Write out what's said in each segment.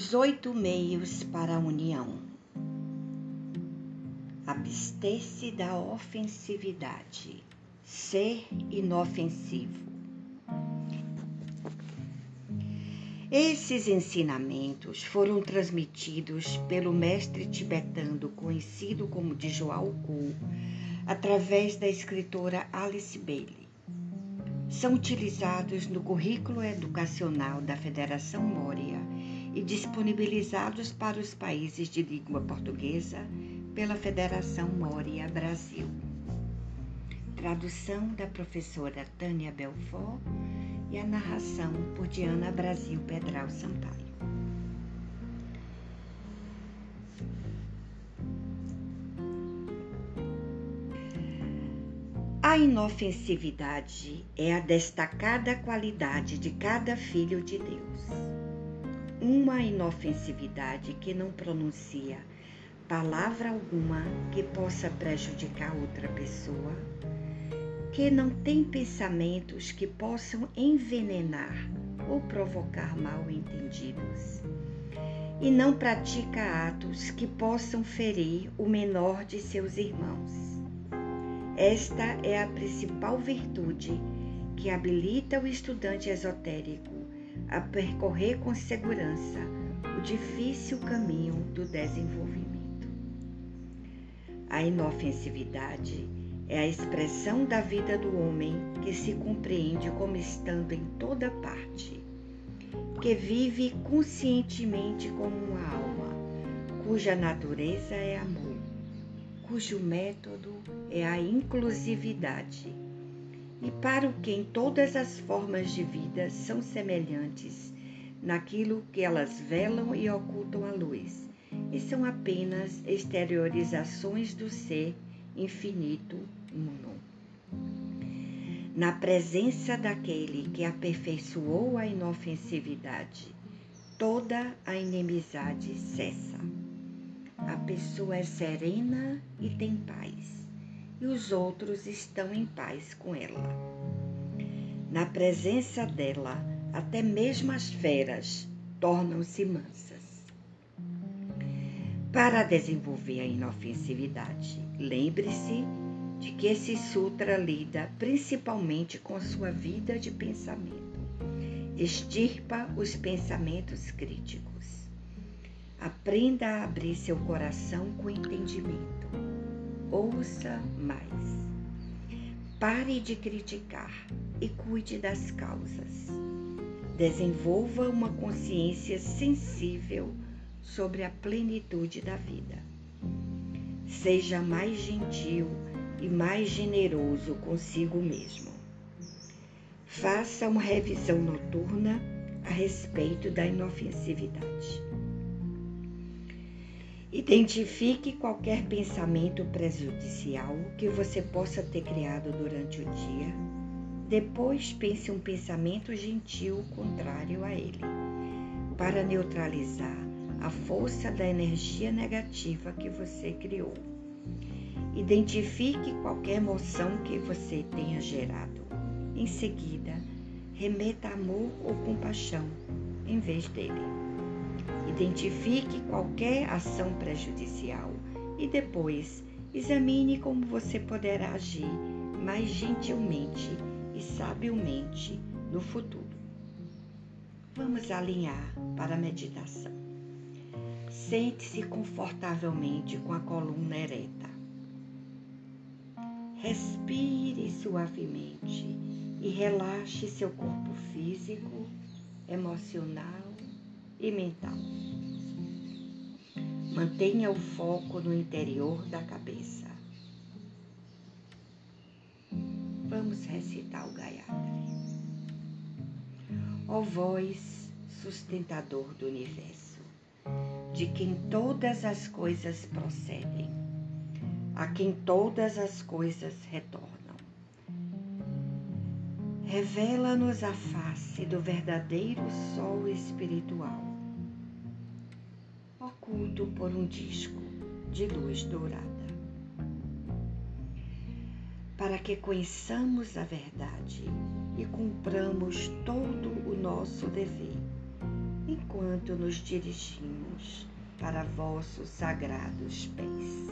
Os oito meios para a união. Abster-se da ofensividade. Ser inofensivo. Esses ensinamentos foram transmitidos pelo mestre tibetano conhecido como Djwhal Khul através da escritora Alice Bailey. São utilizados no currículo educacional da Federação Moria e disponibilizados para os países de língua portuguesa pela Federação Moria Brasil. Tradução da professora Tânia Belfort e a narração por Diana Brasil Pedral Sampaio. A inofensividade é a destacada qualidade de cada filho de Deus uma inofensividade que não pronuncia palavra alguma que possa prejudicar outra pessoa, que não tem pensamentos que possam envenenar ou provocar mal entendidos, e não pratica atos que possam ferir o menor de seus irmãos. Esta é a principal virtude que habilita o estudante esotérico a percorrer com segurança o difícil caminho do desenvolvimento. A inofensividade é a expressão da vida do homem que se compreende como estando em toda parte, que vive conscientemente como uma alma, cuja natureza é amor, cujo método é a inclusividade e para o que em todas as formas de vida são semelhantes naquilo que elas velam e ocultam a luz, e são apenas exteriorizações do ser infinito uno. Na presença daquele que aperfeiçoou a inofensividade, toda a inimizade cessa. A pessoa é serena e tem paz e os outros estão em paz com ela. Na presença dela, até mesmo as feras tornam-se mansas. Para desenvolver a inofensividade, lembre-se de que esse sutra lida principalmente com sua vida de pensamento. Extirpa os pensamentos críticos. Aprenda a abrir seu coração com entendimento ouça mais. Pare de criticar e cuide das causas. Desenvolva uma consciência sensível sobre a plenitude da vida. Seja mais gentil e mais generoso consigo mesmo. Faça uma revisão noturna a respeito da inofensividade. Identifique qualquer pensamento prejudicial que você possa ter criado durante o dia. Depois pense um pensamento gentil contrário a ele, para neutralizar a força da energia negativa que você criou. Identifique qualquer emoção que você tenha gerado. Em seguida, remeta amor ou compaixão em vez dele. Identifique qualquer ação prejudicial e depois examine como você poderá agir mais gentilmente e sabiamente no futuro. Vamos alinhar para a meditação. Sente-se confortavelmente com a coluna ereta. Respire suavemente e relaxe seu corpo físico, emocional e mental. Mantenha o foco no interior da cabeça. Vamos recitar o Gayatri. Ó voz sustentador do universo, de quem todas as coisas procedem, a quem todas as coisas retornam. Revela-nos a face do verdadeiro sol espiritual oculto por um disco de luz dourada. Para que conheçamos a verdade e cumpramos todo o nosso dever, enquanto nos dirigimos para vossos sagrados pés.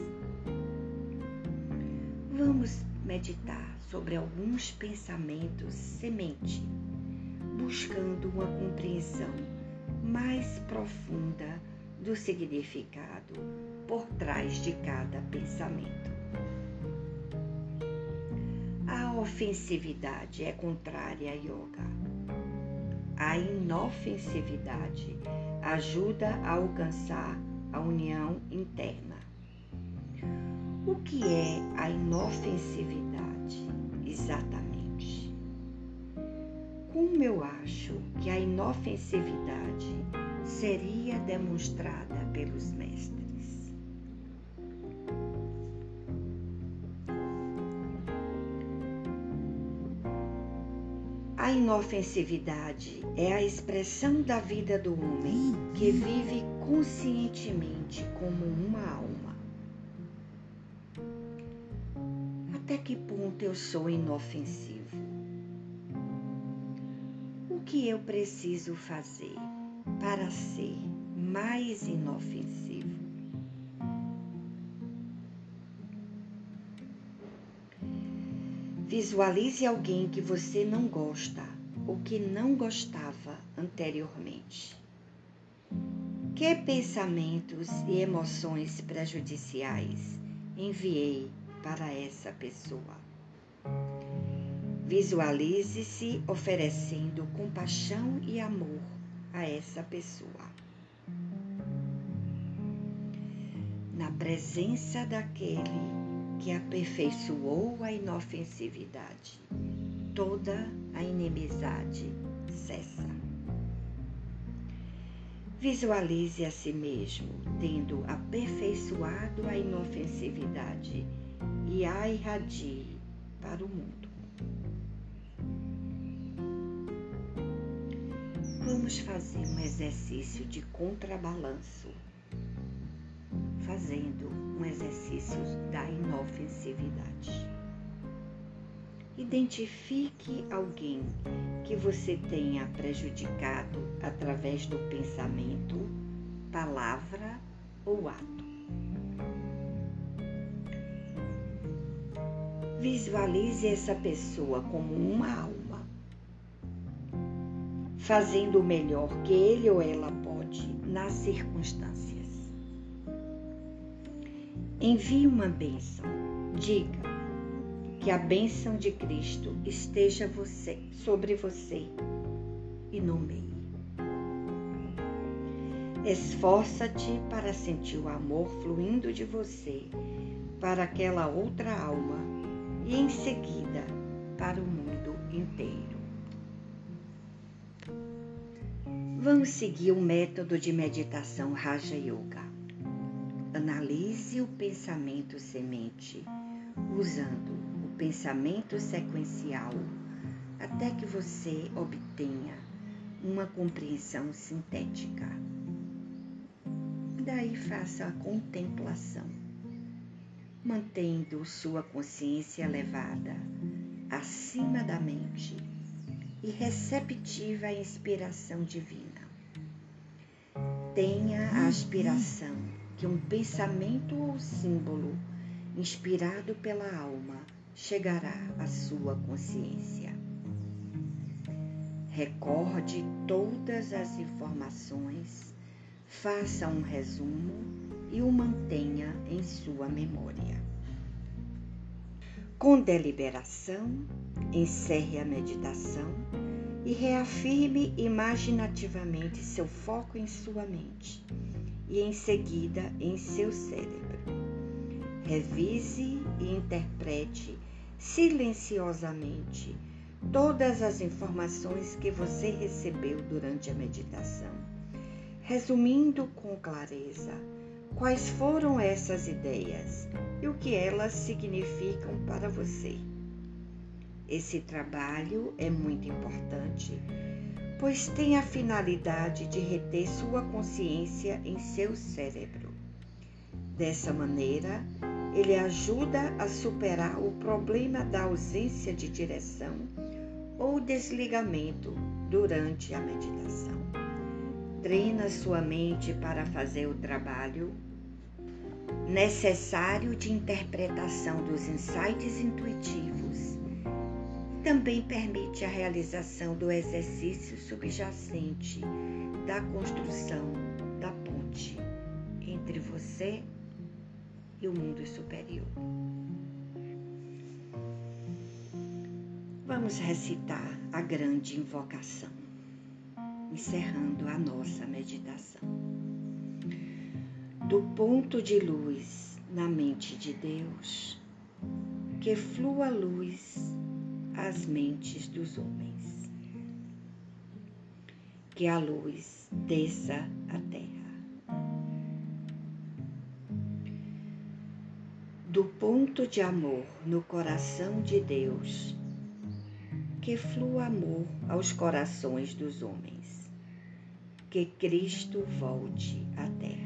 Vamos meditar sobre alguns pensamentos semente, buscando uma compreensão mais profunda do significado por trás de cada pensamento. A ofensividade é contrária a yoga. A inofensividade ajuda a alcançar a união interna. O que é a inofensividade exatamente? Como eu acho que a inofensividade seria demonstrada pelos mestres? A inofensividade é a expressão da vida do homem que vive conscientemente como uma alma. Até que ponto eu sou inofensivo? O que eu preciso fazer para ser mais inofensivo? Visualize alguém que você não gosta ou que não gostava anteriormente. Que pensamentos e emoções prejudiciais enviei para essa pessoa? Visualize-se oferecendo compaixão e amor a essa pessoa. Na presença daquele que aperfeiçoou a inofensividade. Toda a inimizade cessa. Visualize a si mesmo tendo aperfeiçoado a inofensividade e a irradie para o mundo. Vamos fazer um exercício de contrabalanço fazendo um exercício da inofensividade. Identifique alguém que você tenha prejudicado através do pensamento, palavra ou ato. Visualize essa pessoa como uma alma, fazendo o melhor que ele ou ela pode nas circunstâncias. Envie uma bênção. Diga que a bênção de Cristo esteja você, sobre você e nomeie. Esforça-te para sentir o amor fluindo de você para aquela outra alma e em seguida para o mundo inteiro. Vamos seguir o método de meditação Raja Yoga. Analise o pensamento semente usando o pensamento sequencial até que você obtenha uma compreensão sintética. Daí faça a contemplação, mantendo sua consciência elevada acima da mente e receptiva à inspiração divina. Tenha a aspiração que um pensamento ou símbolo inspirado pela alma chegará à sua consciência. Recorde todas as informações, faça um resumo e o mantenha em sua memória. Com deliberação, encerre a meditação e reafirme imaginativamente seu foco em sua mente e em seguida em seu cérebro. Revise e interprete silenciosamente todas as informações que você recebeu durante a meditação, resumindo com clareza quais foram essas ideias e o que elas significam para você. Esse trabalho é muito importante pois tem a finalidade de reter sua consciência em seu cérebro. Dessa maneira, ele ajuda a superar o problema da ausência de direção ou desligamento durante a meditação. treina sua mente para fazer o trabalho necessário de interpretação dos insights intuitivos. Também permite a realização do exercício subjacente da construção da ponte entre você e o mundo superior. Vamos recitar a grande invocação, encerrando a nossa meditação. Do ponto de luz na mente de Deus, que flua luz às mentes dos homens. Que a luz desça à terra. do ponto de amor no coração de Deus, que flua amor aos corações dos homens, que Cristo volte à terra.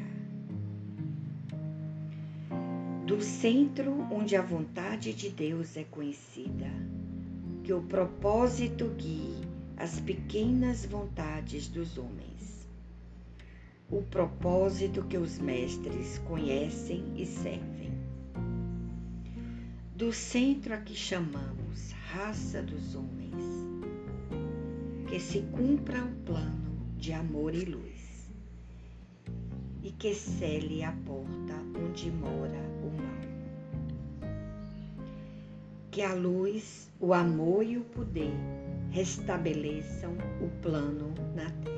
Do centro onde a vontade de Deus é conhecida, que o propósito guie as pequenas vontades dos homens. O propósito que os mestres conhecem e servem do centro a que chamamos raça dos homens, que se cumpra o plano de amor e luz, e que cele a porta onde mora o mal. Que a luz, o amor e o poder restabeleçam o plano na terra.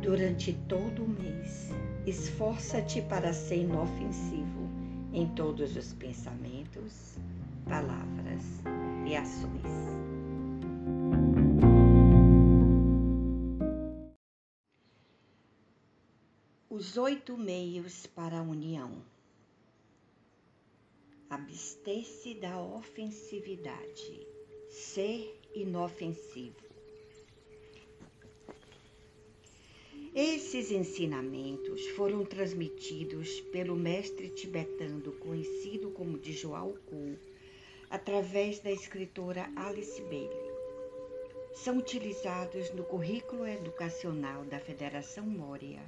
Durante todo o mês, Esforça-te para ser inofensivo em todos os pensamentos, palavras e ações. Os oito meios para a união. Abster-se da ofensividade. Ser inofensivo Esses ensinamentos foram transmitidos pelo mestre tibetano conhecido como Djwhal através da escritora Alice Bailey. São utilizados no currículo educacional da Federação Moria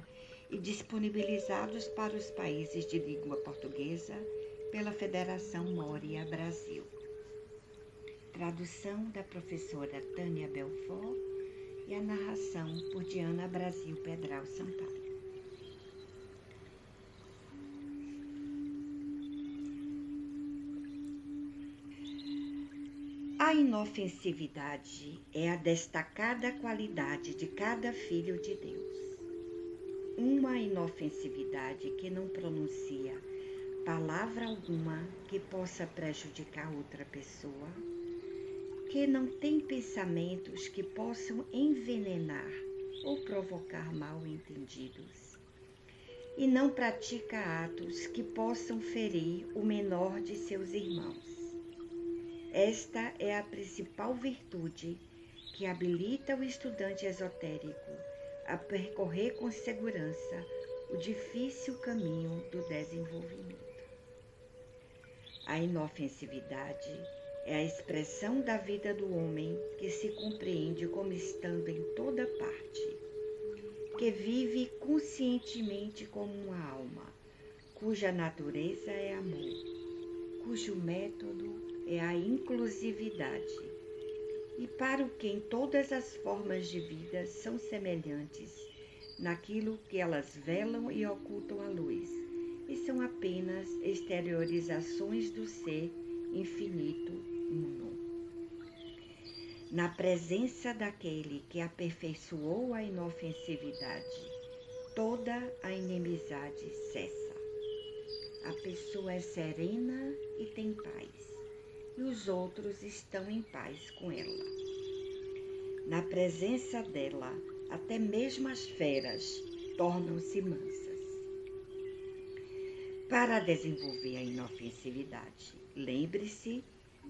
e disponibilizados para os países de língua portuguesa pela Federação Moria Brasil. Tradução da professora Tânia Belfort e a narração por Diana Brasil Pedral Sampaio. A inofensividade é a destacada qualidade de cada filho de Deus. Uma inofensividade que não pronuncia palavra alguma que possa prejudicar outra pessoa porque não tem pensamentos que possam envenenar ou provocar mal entendidos, e não pratica atos que possam ferir o menor de seus irmãos. Esta é a principal virtude que habilita o estudante esotérico a percorrer com segurança o difícil caminho do desenvolvimento. A inofensividade é a expressão da vida do homem que se compreende como estando em toda parte, que vive conscientemente como uma alma, cuja natureza é amor, cujo método é a inclusividade, e para o quem todas as formas de vida são semelhantes naquilo que elas velam e ocultam a luz, e são apenas exteriorizações do ser infinito na presença daquele que aperfeiçoou a inofensividade, toda a inimizade cessa. A pessoa é serena e tem paz, e os outros estão em paz com ela. Na presença dela, até mesmo as feras tornam-se mansas. Para desenvolver a inofensividade, lembre-se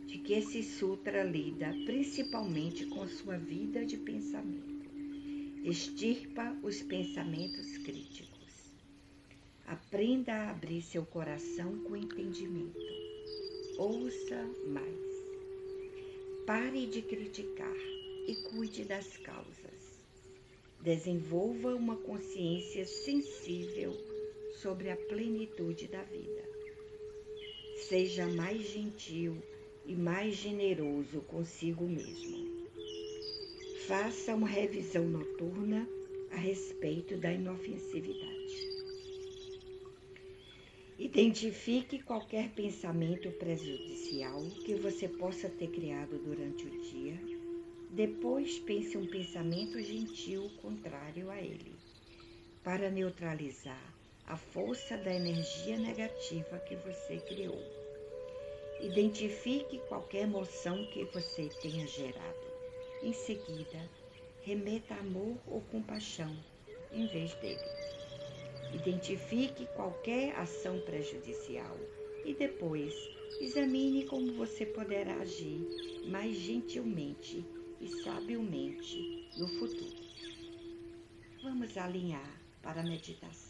de que esse sutra lida principalmente com sua vida de pensamento. Extirpa os pensamentos críticos. Aprenda a abrir seu coração com entendimento. Ouça mais. Pare de criticar. e cuide das causas. Desenvolva uma consciência sensível sobre a plenitude da vida. Seja mais gentil e mais generoso consigo mesmo. Faça uma revisão noturna a respeito da inofensividade. Identifique qualquer pensamento prejudicial que você possa ter criado durante o dia. Depois pense um pensamento gentil contrário a ele, para neutralizar a força da energia negativa que você criou. Identifique qualquer emoção que você tenha gerado. Em seguida, remeta amor ou compaixão em vez dele. Identifique qualquer ação prejudicial e depois examine como você poderá agir mais gentilmente e sabiamente no futuro. Vamos alinhar para a meditação.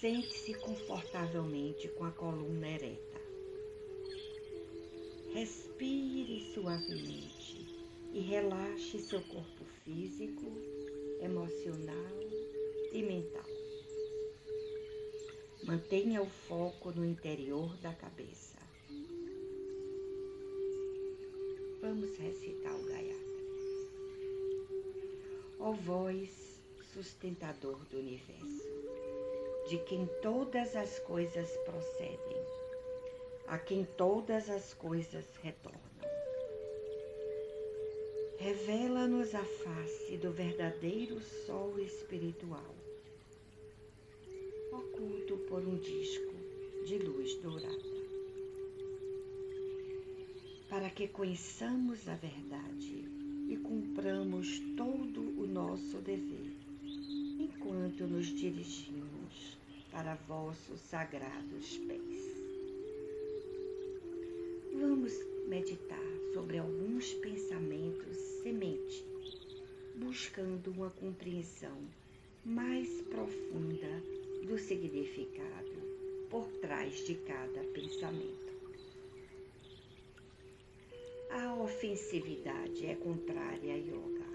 Sente-se confortavelmente com a coluna ereta. Respire suavemente e relaxe seu corpo físico, emocional e mental. Mantenha o foco no interior da cabeça. Vamos recitar o Gayatri. Ó voz sustentador do universo, de quem todas as coisas procedem, a quem todas as coisas retornam. Revela-nos a face do verdadeiro sol espiritual oculto por um disco de luz dourada. Para que conheçamos a verdade e cumpramos todo o nosso dever, enquanto nos dirigimos para vossos sagrados pés. Vamos meditar sobre alguns pensamentos semente, buscando uma compreensão mais profunda do significado por trás de cada pensamento. A ofensividade é contrária a yoga.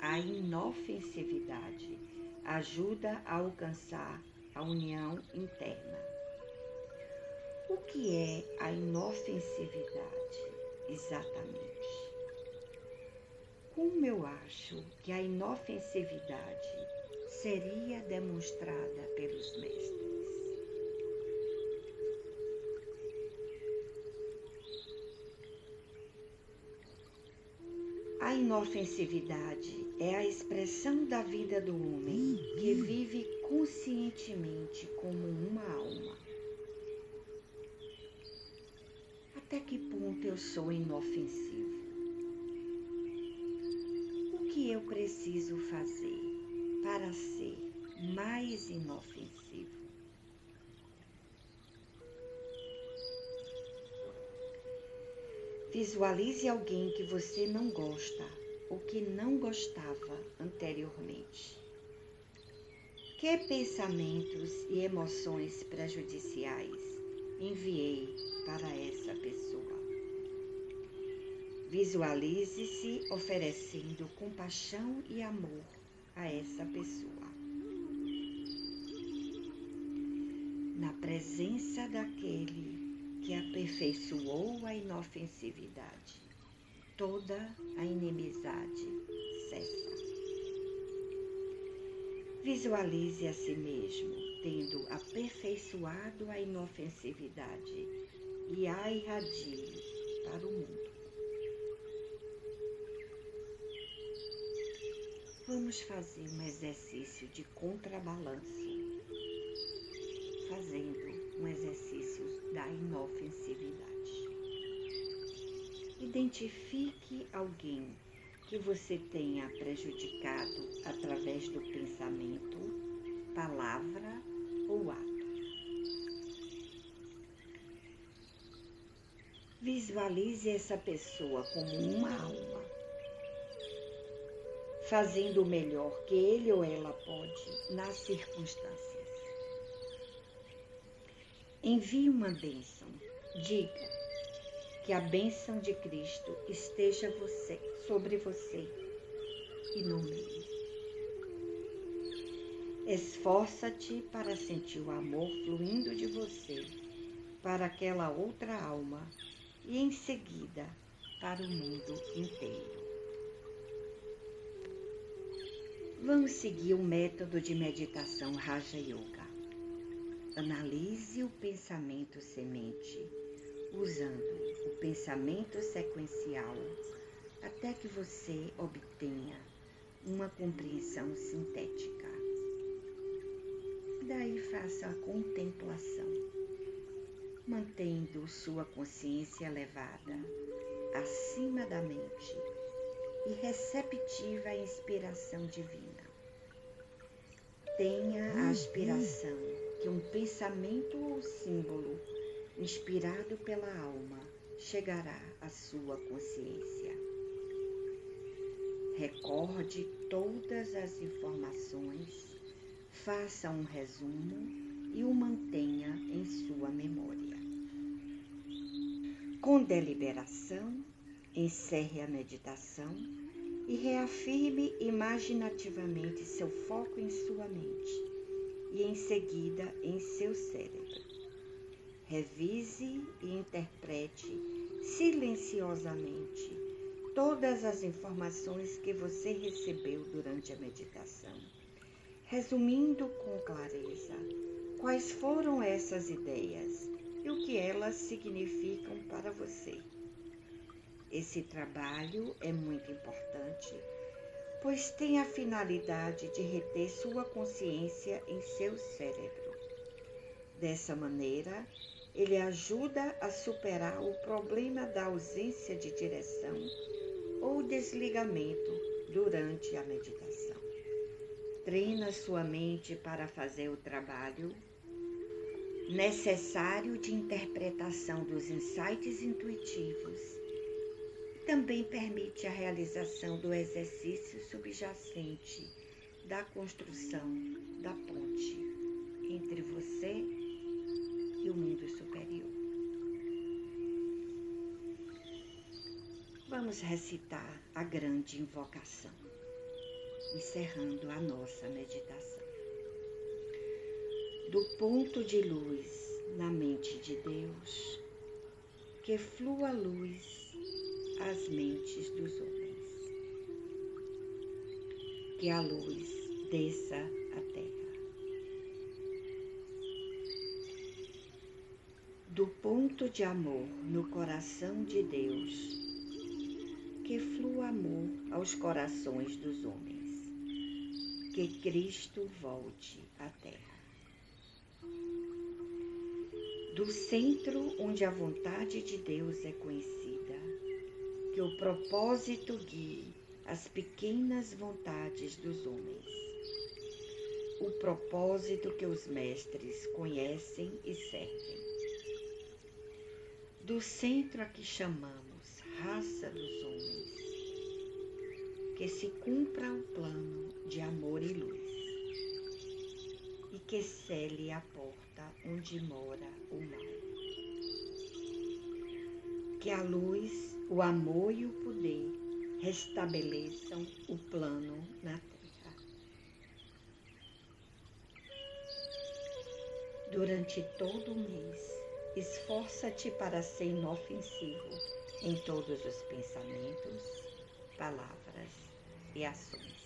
A inofensividade ajuda a alcançar a união interna. O que é a inofensividade exatamente? Como eu acho que a inofensividade seria demonstrada pelos mestres. A inofensividade é a expressão da vida do homem que vive conscientemente como uma alma. Até que ponto eu sou inofensivo? O que eu preciso fazer? para ser mais inofensivo. Visualize alguém que você não gosta ou que não gostava anteriormente. Que pensamentos e emoções prejudiciais enviei para essa pessoa? Visualize-se oferecendo compaixão e amor a essa pessoa. Na presença daquele que aperfeiçoou a inofensividade, toda a inimizade cessa. Visualize a si mesmo tendo aperfeiçoado a inofensividade e a irradie para o mundo. Vamos fazer um exercício de contrabalanço, da inofensividade. Identifique alguém que você tenha prejudicado através do pensamento, palavra ou ato. Visualize essa pessoa como uma alma fazendo o melhor que ele ou ela pode nas circunstâncias. Envie uma bênção. Diga que a bênção de Cristo esteja você, sobre você e no meio. Esforça-te para sentir o amor fluindo de você para aquela outra alma e em seguida para o mundo inteiro. Vamos seguir o método de meditação Raja Yoga. Analise o pensamento semente usando o pensamento sequencial até que você obtenha uma compreensão sintética. Daí faça a contemplação, mantendo sua consciência elevada acima da mente e receptiva à inspiração divina. Tenha a aspiração que um pensamento ou símbolo inspirado pela alma chegará à sua consciência. Recorde todas as informações, faça um resumo e o mantenha em sua memória. Com deliberação, encerre a meditação e reafirme imaginativamente seu foco em sua mente e em seguida em seu cérebro. Revise e interprete silenciosamente todas as informações que você recebeu durante a meditação, resumindo com clareza quais foram essas ideias e o que elas significam para você. Esse trabalho é muito importante, pois tem a finalidade de reter sua consciência em seu cérebro. Dessa maneira, ele ajuda a superar o problema da ausência de direção ou desligamento durante a meditação. Treina sua mente para fazer o trabalho necessário de interpretação dos insights intuitivos. Também permite a realização do exercício subjacente da construção da ponte entre você e o mundo superior. Vamos recitar a grande invocação, encerrando a nossa meditação. Do ponto de luz na mente de Deus, que flua luz às mentes dos homens. Que a luz desça à terra. Do ponto de amor no coração de Deus, que flua amor aos corações dos homens. Que Cristo volte à terra. Do centro onde a vontade de Deus é conhecida, que o propósito guie as pequenas vontades dos homens. O propósito que os mestres conhecem e servem. Do centro a que chamamos raça dos homens, que se cumpra o plano de amor e luz, e que cele a porta onde mora o mal. Que a luz, o amor e o poder restabeleçam o plano na terra. Durante todo o mês, esforça-te para ser inofensivo em todos os pensamentos, palavras e ações.